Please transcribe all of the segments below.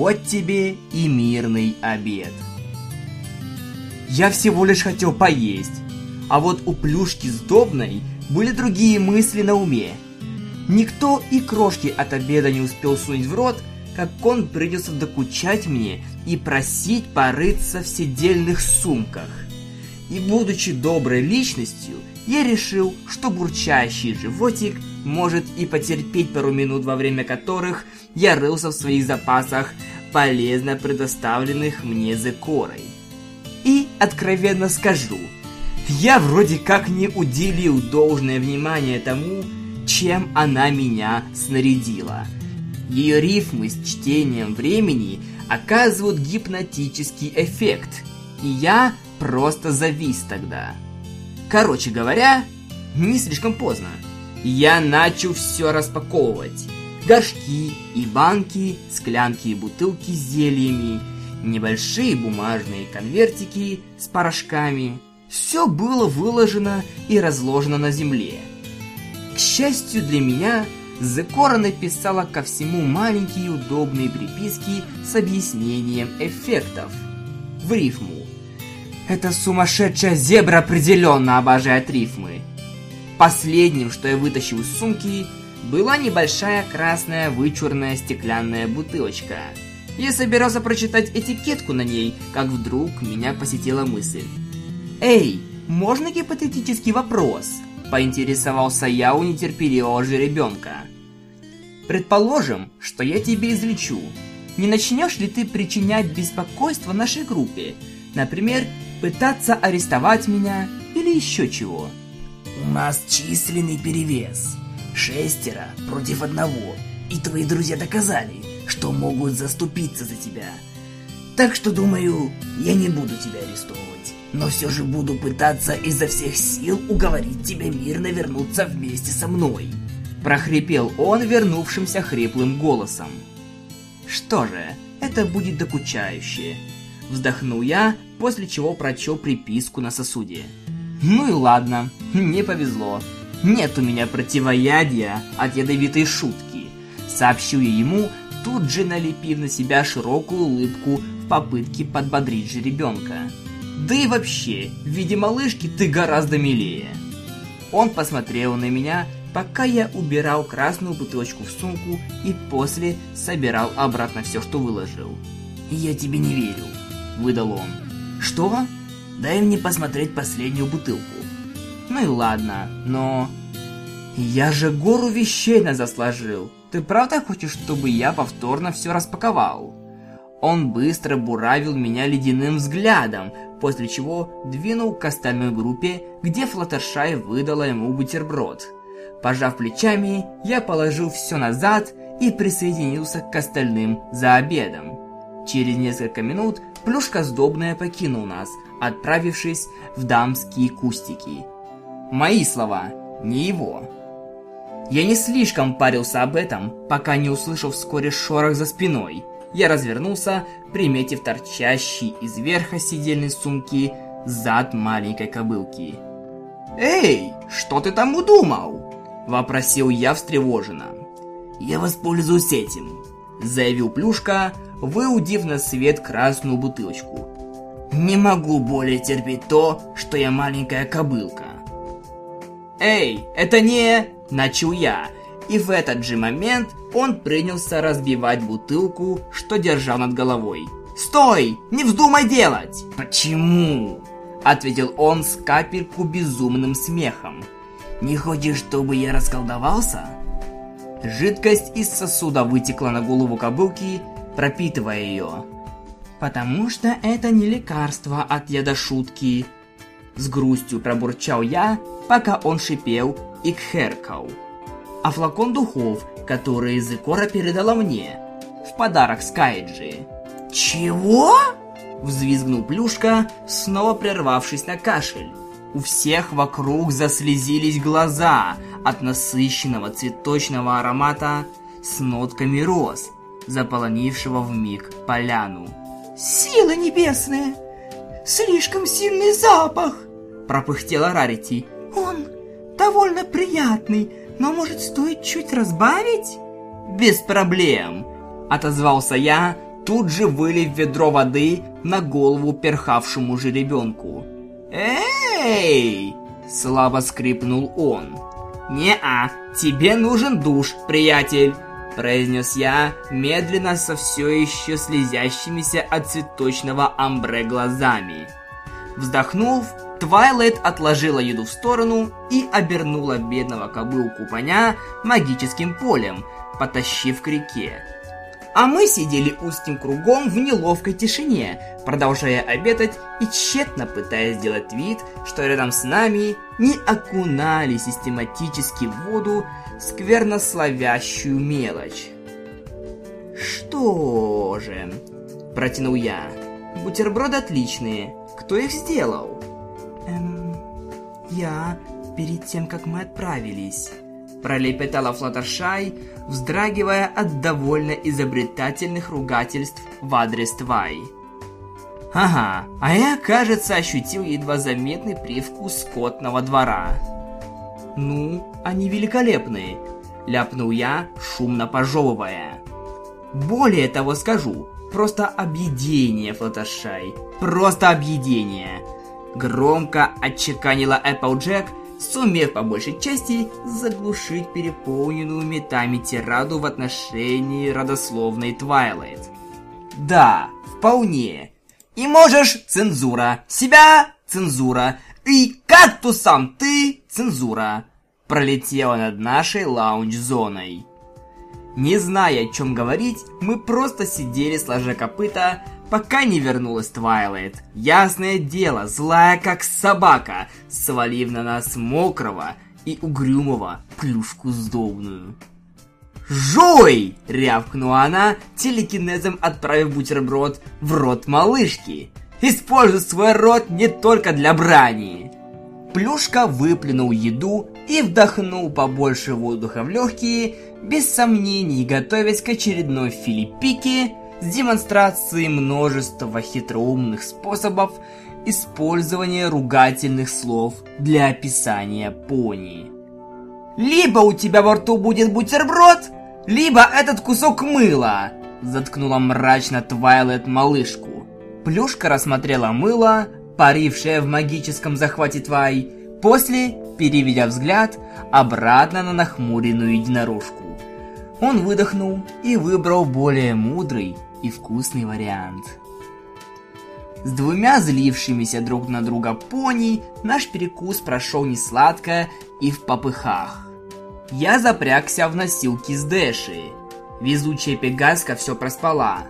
Вот тебе и мирный обед. Я всего лишь хотел поесть, а вот у плюшки сдобной были другие мысли на уме. Никто и крошки от обеда не успел сунуть в рот, как он придется докучать мне и просить порыться в седельных сумках. И будучи доброй личностью, я решил, что бурчащий животик может и потерпеть пару минут, во время которых я рылся в своих запасах, полезно предоставленных мне Зекорой. И откровенно скажу, я вроде как не уделил должное внимание тому, чем она меня снарядила. Ее рифмы с чтением времени оказывают гипнотический эффект, и я просто завис тогда. Короче говоря, не слишком поздно. Я начал все распаковывать. Горшки и банки, склянки и бутылки с зельями, небольшие бумажные конвертики с порошками. Все было выложено и разложено на земле. К счастью для меня, Зекора написала ко всему маленькие удобные приписки с объяснением эффектов. В рифму. Эта сумасшедшая зебра определенно обожает рифмы. Последним, что я вытащил из сумки, была небольшая красная вычурная стеклянная бутылочка. Я собирался прочитать этикетку на ней, как вдруг меня посетила мысль. «Эй, можно гипотетический вопрос?» – поинтересовался я у нетерпеливого жеребенка. «Предположим, что я тебе излечу. Не начнешь ли ты причинять беспокойство нашей группе? Например, пытаться арестовать меня или еще чего. У нас численный перевес. Шестеро против одного. И твои друзья доказали, что могут заступиться за тебя. Так что, думаю, я не буду тебя арестовывать. Но все же буду пытаться изо всех сил уговорить тебя мирно вернуться вместе со мной. Прохрипел он вернувшимся хриплым голосом. Что же, это будет докучающе. Вздохнул я, после чего прочел приписку на сосуде. Ну и ладно, не повезло. Нет у меня противоядия от ядовитой шутки. Сообщил я ему, тут же налепив на себя широкую улыбку в попытке подбодрить же ребенка. Да и вообще, в виде малышки ты гораздо милее. Он посмотрел на меня, пока я убирал красную бутылочку в сумку и после собирал обратно все, что выложил. «Я тебе не верю», выдал он. Что? Дай мне посмотреть последнюю бутылку. Ну и ладно, но... Я же гору вещей назад сложил. Ты правда хочешь, чтобы я повторно все распаковал? Он быстро буравил меня ледяным взглядом, после чего двинул к остальной группе, где Флаттершай выдала ему бутерброд. Пожав плечами, я положил все назад и присоединился к остальным за обедом. Через несколько минут Плюшка сдобная покинул нас, отправившись в дамские кустики. Мои слова, не его. Я не слишком парился об этом, пока не услышал вскоре шорох за спиной. Я развернулся, приметив торчащий из верха сидельной сумки зад маленькой кобылки. «Эй, что ты там удумал?» – вопросил я встревоженно. «Я воспользуюсь этим», – заявил Плюшка, выудив на свет красную бутылочку. «Не могу более терпеть то, что я маленькая кобылка». «Эй, это не...» – начал я, и в этот же момент он принялся разбивать бутылку, что держал над головой. «Стой! Не вздумай делать!» «Почему?» – ответил он с капельку безумным смехом. «Не хочешь, чтобы я расколдовался?» Жидкость из сосуда вытекла на голову кобылки пропитывая ее. «Потому что это не лекарство от яда шутки», с грустью пробурчал я, пока он шипел и кхеркал. А флакон духов, который Зекора передала мне, в подарок Скайджи. «Чего?» Взвизгнул Плюшка, снова прервавшись на кашель. У всех вокруг заслезились глаза от насыщенного цветочного аромата с нотками роз, заполонившего в миг поляну. «Сила небесная! Слишком сильный запах!» Пропыхтела Рарити. «Он довольно приятный, но может стоит чуть разбавить?» «Без проблем!» отозвался я, тут же вылив ведро воды на голову перхавшему жеребенку. «Эй!» – слабо скрипнул он. «Не-а, тебе нужен душ, приятель!» – произнес я, медленно со все еще слезящимися от цветочного амбре глазами. Вздохнув, Твайлайт отложила еду в сторону и обернула бедного кобылку коня магическим полем, потащив к реке. А мы сидели узким кругом в неловкой тишине, продолжая обедать и тщетно пытаясь сделать вид, что рядом с нами не окунали систематически в воду сквернословящую мелочь. «Что же?» – протянул я. «Бутерброды отличные. Кто их сделал?» Я перед тем, как мы отправились пролепетала Флаттершай, вздрагивая от довольно изобретательных ругательств в адрес Твай. Ага, а я, кажется, ощутил едва заметный привкус скотного двора. Ну, они великолепные, ляпнул я, шумно пожевывая. Более того скажу, просто объедение, Флаттершай, просто объедение. Громко отчеканила Эпплджек, сумев по большей части заглушить переполненную метами тираду в отношении родословной Твайлайт. Да, вполне. И можешь цензура, себя цензура, и кактусом ты цензура. Пролетела над нашей лаунж-зоной. Не зная, о чем говорить, мы просто сидели сложа копыта, пока не вернулась Твайлайт. Ясное дело, злая как собака, свалив на нас мокрого и угрюмого плюшку сдобную. «Жуй!» — рявкнула она, телекинезом отправив бутерброд в рот малышки. «Используй свой рот не только для брани!» Плюшка выплюнул еду и вдохнул побольше воздуха в легкие, без сомнений готовясь к очередной филиппике, с демонстрацией множества хитроумных способов использования ругательных слов для описания пони. «Либо у тебя во рту будет бутерброд, либо этот кусок мыла!» Заткнула мрачно Твайлет малышку. Плюшка рассмотрела мыло, парившее в магическом захвате Твай, после, переведя взгляд, обратно на нахмуренную единорожку. Он выдохнул и выбрал более мудрый и вкусный вариант. С двумя злившимися друг на друга пони наш перекус прошел не сладко и в попыхах. Я запрягся в носилки с Дэши. Везучая Пегаска все проспала.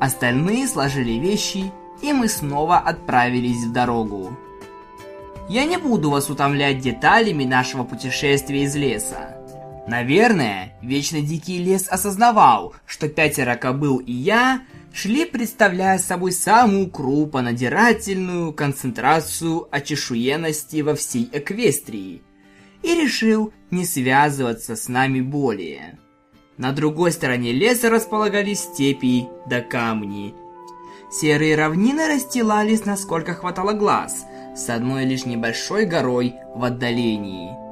Остальные сложили вещи, и мы снова отправились в дорогу. Я не буду вас утомлять деталями нашего путешествия из леса. Наверное, Вечно Дикий Лес осознавал, что пятеро кобыл и я шли, представляя собой самую крупонадирательную концентрацию очешуенности во всей Эквестрии, и решил не связываться с нами более. На другой стороне леса располагались степи да камни. Серые равнины расстилались, насколько хватало глаз, с одной лишь небольшой горой в отдалении –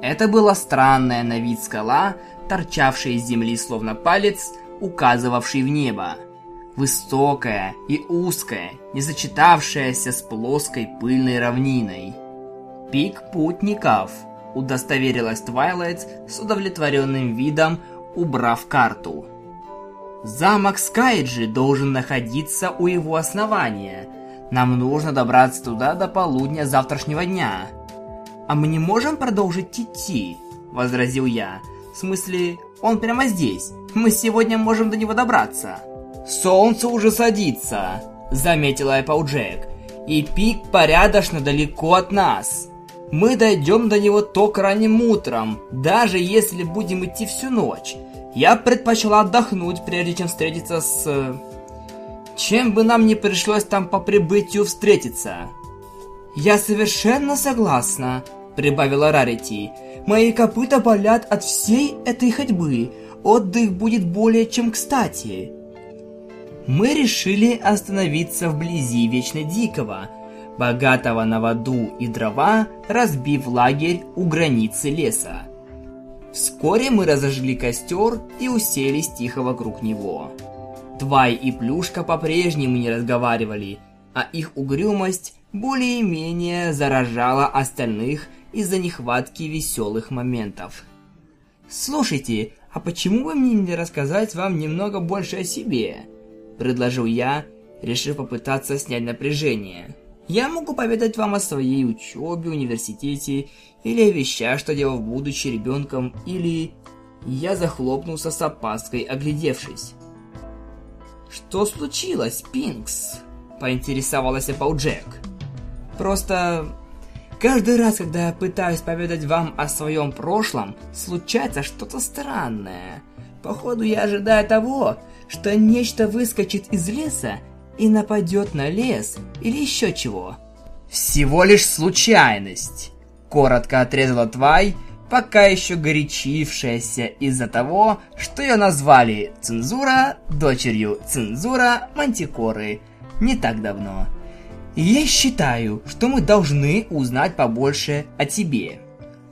это была странная на вид скала, торчавшая из земли словно палец, указывавший в небо. Высокая и узкая, не сочетавшаяся с плоской пыльной равниной. Пик путников, удостоверилась Твайлайт с удовлетворенным видом, убрав карту. Замок Скайджи должен находиться у его основания. Нам нужно добраться туда до полудня завтрашнего дня. «А мы не можем продолжить идти?» – возразил я. «В смысле, он прямо здесь. Мы сегодня можем до него добраться». «Солнце уже садится», – заметила Эпплджек. «И пик порядочно далеко от нас. Мы дойдем до него только ранним утром, даже если будем идти всю ночь. Я предпочла отдохнуть, прежде чем встретиться с... Чем бы нам не пришлось там по прибытию встретиться?» «Я совершенно согласна», прибавила Рарити. «Мои копыта болят от всей этой ходьбы. Отдых будет более чем кстати». Мы решили остановиться вблизи Вечно Дикого, богатого на воду и дрова, разбив лагерь у границы леса. Вскоре мы разожгли костер и уселись тихо вокруг него. Твай и Плюшка по-прежнему не разговаривали, а их угрюмость более-менее заражала остальных из-за нехватки веселых моментов. «Слушайте, а почему бы мне не рассказать вам немного больше о себе?» – предложил я, решив попытаться снять напряжение. «Я могу поведать вам о своей учебе, университете, или о вещах, что делал будучи ребенком, или...» Я захлопнулся с опаской, оглядевшись. «Что случилось, Пинкс?» – поинтересовалась Эпплджек. «Просто Каждый раз, когда я пытаюсь поведать вам о своем прошлом, случается что-то странное. Походу, я ожидаю того, что нечто выскочит из леса и нападет на лес или еще чего. Всего лишь случайность. Коротко отрезала Твай, пока еще горячившаяся из-за того, что ее назвали Цензура дочерью Цензура Мантикоры не так давно. Я считаю, что мы должны узнать побольше о тебе.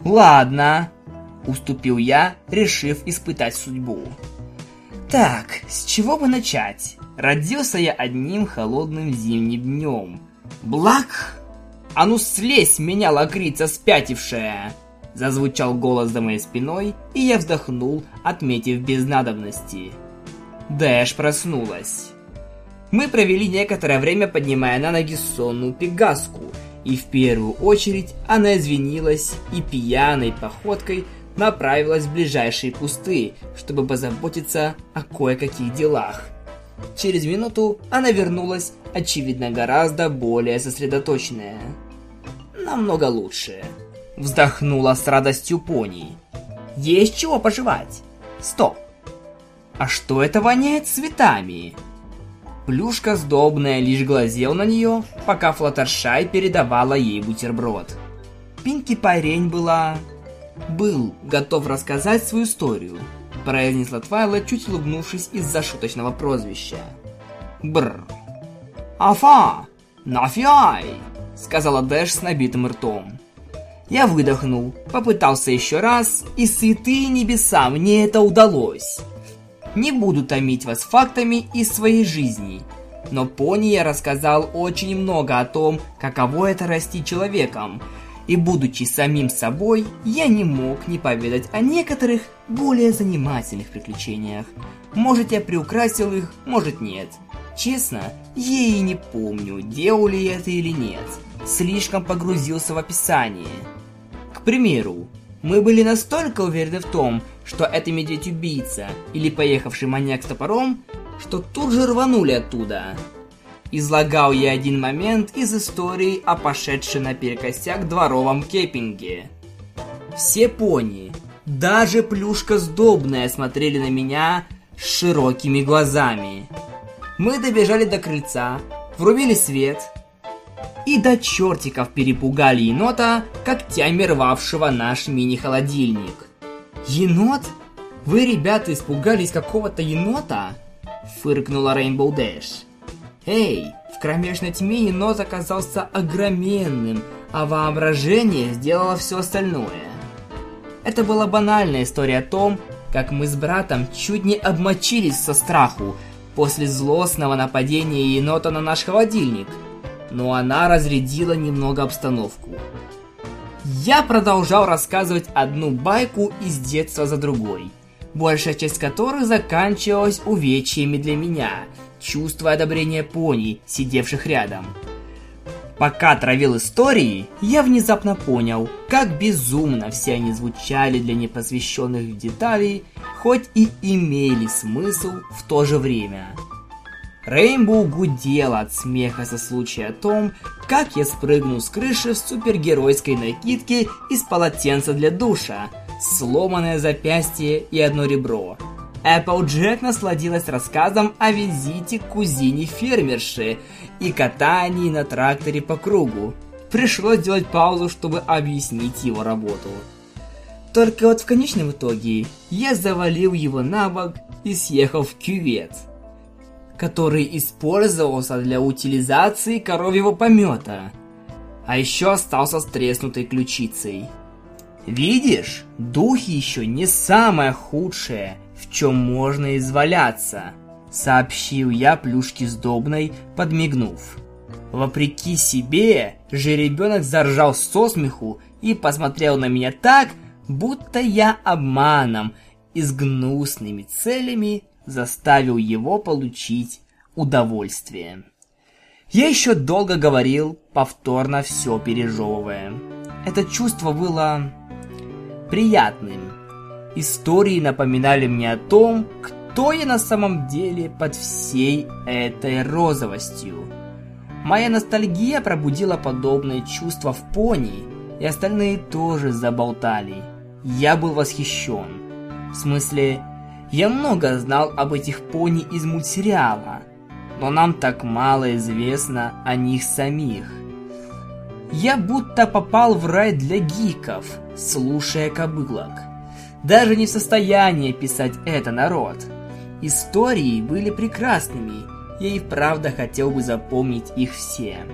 Ладно, уступил я, решив испытать судьбу. Так, с чего бы начать? Родился я одним холодным зимним днем. Блак? А ну слезь меня, лакрица спятившая! Зазвучал голос за моей спиной, и я вздохнул, отметив без надобности. Дэш проснулась. Мы провели некоторое время, поднимая на ноги сонную пегаску, и в первую очередь она извинилась и пьяной походкой направилась в ближайшие кусты, чтобы позаботиться о кое-каких делах. Через минуту она вернулась, очевидно, гораздо более сосредоточенная. Намного лучше. Вздохнула с радостью пони. Есть чего пожевать. Стоп. А что это воняет цветами? Плюшка сдобная лишь глазел на нее, пока Флаттершай передавала ей бутерброд. Пинки Парень была... был готов рассказать свою историю, произнесла Твайла, чуть улыбнувшись из-за шуточного прозвища. Бр. Афа! Нафиай! Сказала Дэш с набитым ртом. Я выдохнул, попытался еще раз, и святые небеса, мне это удалось. Не буду томить вас фактами из своей жизни. Но пони я рассказал очень много о том, каково это расти человеком. И будучи самим собой, я не мог не поведать о некоторых более занимательных приключениях. Может я приукрасил их, может нет. Честно, я и не помню, делал ли я это или нет. Слишком погрузился в описание. К примеру, мы были настолько уверены в том, что это медведь-убийца или поехавший маньяк с топором, что тут же рванули оттуда. Излагал я один момент из истории о пошедшей наперекосяк дворовом кеппинге. Все пони, даже плюшка сдобная смотрели на меня с широкими глазами. Мы добежали до крыльца, врубили свет и до чертиков перепугали енота, когтями рвавшего наш мини-холодильник. «Енот? Вы, ребята, испугались какого-то енота?» Фыркнула Рейнбоу Дэш. «Эй, в кромешной тьме енот оказался огроменным, а воображение сделало все остальное». Это была банальная история о том, как мы с братом чуть не обмочились со страху после злостного нападения енота на наш холодильник, но она разрядила немного обстановку. Я продолжал рассказывать одну байку из детства за другой, большая часть которых заканчивалась увечьями для меня, чувство одобрения пони, сидевших рядом. Пока травил истории, я внезапно понял, как безумно все они звучали для непосвященных в детали, хоть и имели смысл в то же время. Рейнбоу гудела от смеха со случая о том, как я спрыгнул с крыши в супергеройской накидке из полотенца для душа, сломанное запястье и одно ребро. Эпплджек насладилась рассказом о визите к кузине фермерши и катании на тракторе по кругу. Пришлось сделать паузу, чтобы объяснить его работу. Только вот в конечном итоге я завалил его на бок и съехал в кювет который использовался для утилизации коровьего помета. А еще остался с треснутой ключицей. Видишь, духи еще не самое худшее, в чем можно изваляться. сообщил я плюшке сдобной, подмигнув. Вопреки себе, жеребенок заржал со смеху и посмотрел на меня так, будто я обманом и с гнусными целями заставил его получить удовольствие. Я еще долго говорил, повторно все пережевывая. Это чувство было приятным. Истории напоминали мне о том, кто я на самом деле под всей этой розовостью. Моя ностальгия пробудила подобное чувство в пони, и остальные тоже заболтали. Я был восхищен. В смысле, я много знал об этих пони из мультсериала, но нам так мало известно о них самих. Я будто попал в рай для гиков, слушая кобылок. Даже не в состоянии писать это народ. Истории были прекрасными, я и правда хотел бы запомнить их все.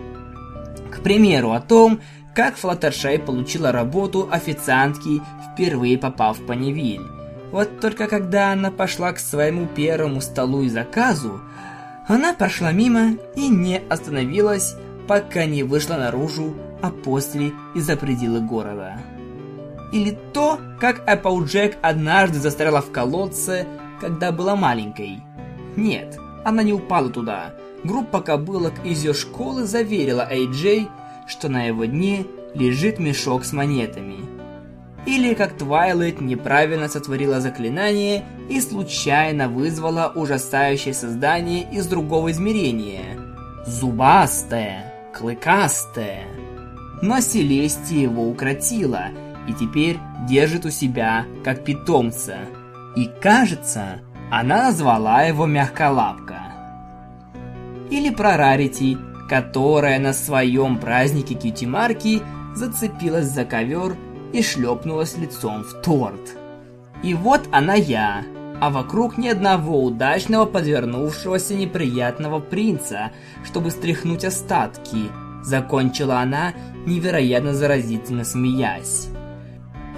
К примеру, о том, как Флаттершай получила работу официантки, впервые попав в Панивиль. Вот только когда она пошла к своему первому столу и заказу, она прошла мимо и не остановилась, пока не вышла наружу, а после и за пределы города. Или то, как Эпплджек однажды застряла в колодце, когда была маленькой. Нет, она не упала туда. Группа кобылок из ее школы заверила Эй-Джей, что на его дне лежит мешок с монетами. Или как Твайлайт неправильно сотворила заклинание и случайно вызвала ужасающее создание из другого измерения. Зубастое, клыкастое. Но Селестия его укротила и теперь держит у себя как питомца. И кажется, она назвала его Мягколапка. Или про Рарити, которая на своем празднике Кьюти-марки зацепилась за ковер и шлепнулась лицом в торт. И вот она я, а вокруг ни одного удачного подвернувшегося неприятного принца, чтобы стряхнуть остатки, закончила она, невероятно заразительно смеясь.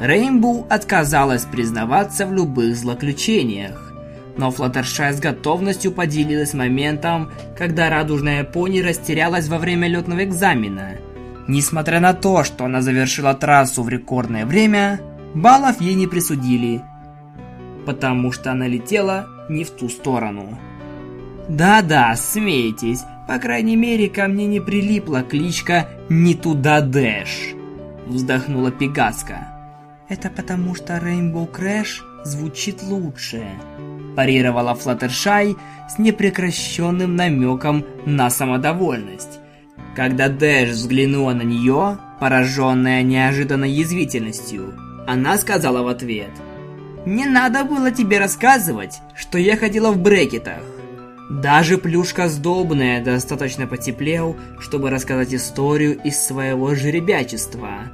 Рейнбоу отказалась признаваться в любых злоключениях, но Флаттершай с готовностью поделилась моментом, когда радужная пони растерялась во время летного экзамена – Несмотря на то, что она завершила трассу в рекордное время, баллов ей не присудили, потому что она летела не в ту сторону. Да-да, смейтесь, по крайней мере, ко мне не прилипла кличка «Не туда Дэш», вздохнула Пегаска. Это потому что Rainbow Crash звучит лучше, парировала Флаттершай с непрекращенным намеком на самодовольность. Когда Дэш взглянула на нее, пораженная неожиданной язвительностью, она сказала в ответ. «Не надо было тебе рассказывать, что я ходила в брекетах. Даже плюшка сдобная достаточно потеплел, чтобы рассказать историю из своего жеребячества.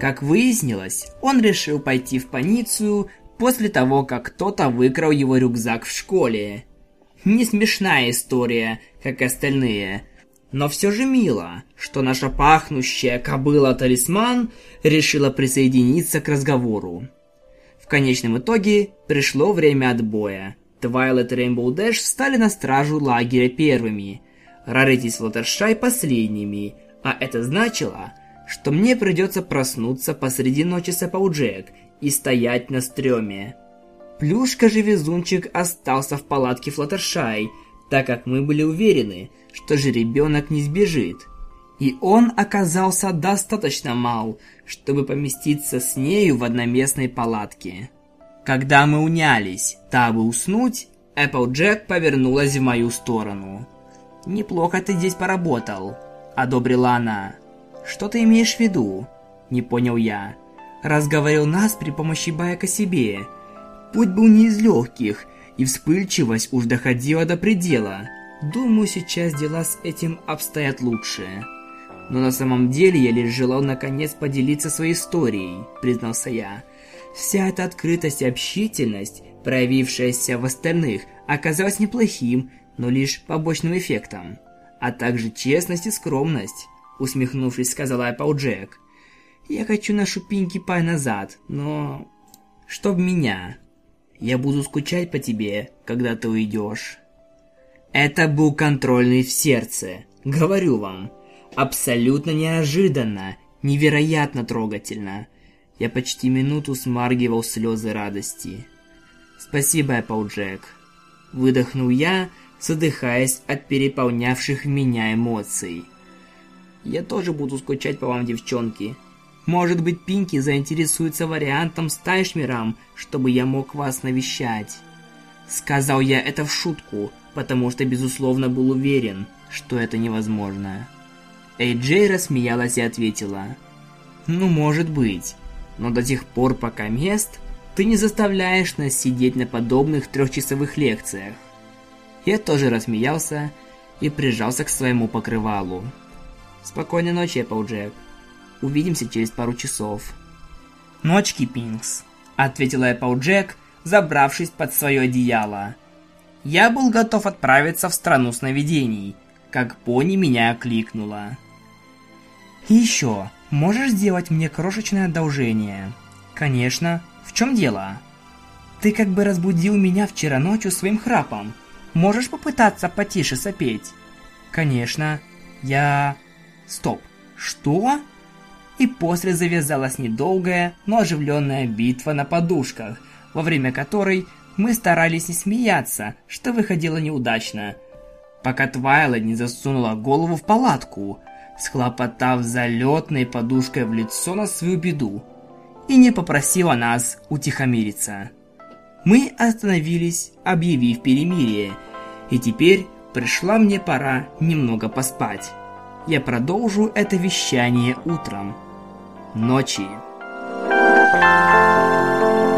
Как выяснилось, он решил пойти в полицию после того, как кто-то выкрал его рюкзак в школе. Не смешная история, как остальные – но все же мило, что наша пахнущая кобыла-талисман решила присоединиться к разговору. В конечном итоге пришло время отбоя. Твайлет и Рейнбоу Дэш встали на стражу лагеря первыми, Рарити с Флаттершай последними, а это значило, что мне придется проснуться посреди ночи с Эпплджек и стоять на стреме. Плюшка же везунчик остался в палатке Флаттершай, так как мы были уверены, что же ребенок не сбежит. И он оказался достаточно мал, чтобы поместиться с нею в одноместной палатке. Когда мы унялись, дабы уснуть, Эпплджек повернулась в мою сторону. «Неплохо ты здесь поработал», — одобрила она. «Что ты имеешь в виду?» — не понял я. Разговорил нас при помощи баек о себе. Путь был не из легких, и вспыльчивость уж доходила до предела. Думаю, сейчас дела с этим обстоят лучше. Но на самом деле я лишь желал наконец поделиться своей историей, признался я. Вся эта открытость и общительность, проявившаяся в остальных, оказалась неплохим, но лишь побочным эффектом. А также честность и скромность, усмехнувшись, сказала Аппл Джек. Я хочу нашу Пинки Пай назад, но... Чтоб меня. Я буду скучать по тебе, когда ты уйдешь. Это был контрольный в сердце. Говорю вам, абсолютно неожиданно, невероятно трогательно. Я почти минуту смаргивал слезы радости. «Спасибо, Эпплджек», — выдохнул я, задыхаясь от переполнявших меня эмоций. «Я тоже буду скучать по вам, девчонки. Может быть, Пинки заинтересуется вариантом с Тайшмером, чтобы я мог вас навещать». Сказал я это в шутку, потому что безусловно был уверен, что это невозможно. Эйджей рассмеялась и ответила. «Ну, может быть, но до тех пор, пока мест, ты не заставляешь нас сидеть на подобных трехчасовых лекциях». Я тоже рассмеялся и прижался к своему покрывалу. «Спокойной ночи, Эпплджек. Увидимся через пару часов». «Ночки, Пинкс», — ответила Эпплджек, забравшись под свое одеяло. Я был готов отправиться в страну сновидений, как пони меня окликнула. «И еще, можешь сделать мне крошечное одолжение?» «Конечно. В чем дело?» «Ты как бы разбудил меня вчера ночью своим храпом. Можешь попытаться потише сопеть?» «Конечно. Я...» «Стоп. Что?» И после завязалась недолгая, но оживленная битва на подушках, во время которой мы старались не смеяться, что выходило неудачно, пока Твайла не засунула голову в палатку, схлопотав залетной подушкой в лицо на свою беду, и не попросила нас утихомириться. Мы остановились, объявив перемирие, и теперь пришла мне пора немного поспать. Я продолжу это вещание утром. Ночи. Thank you.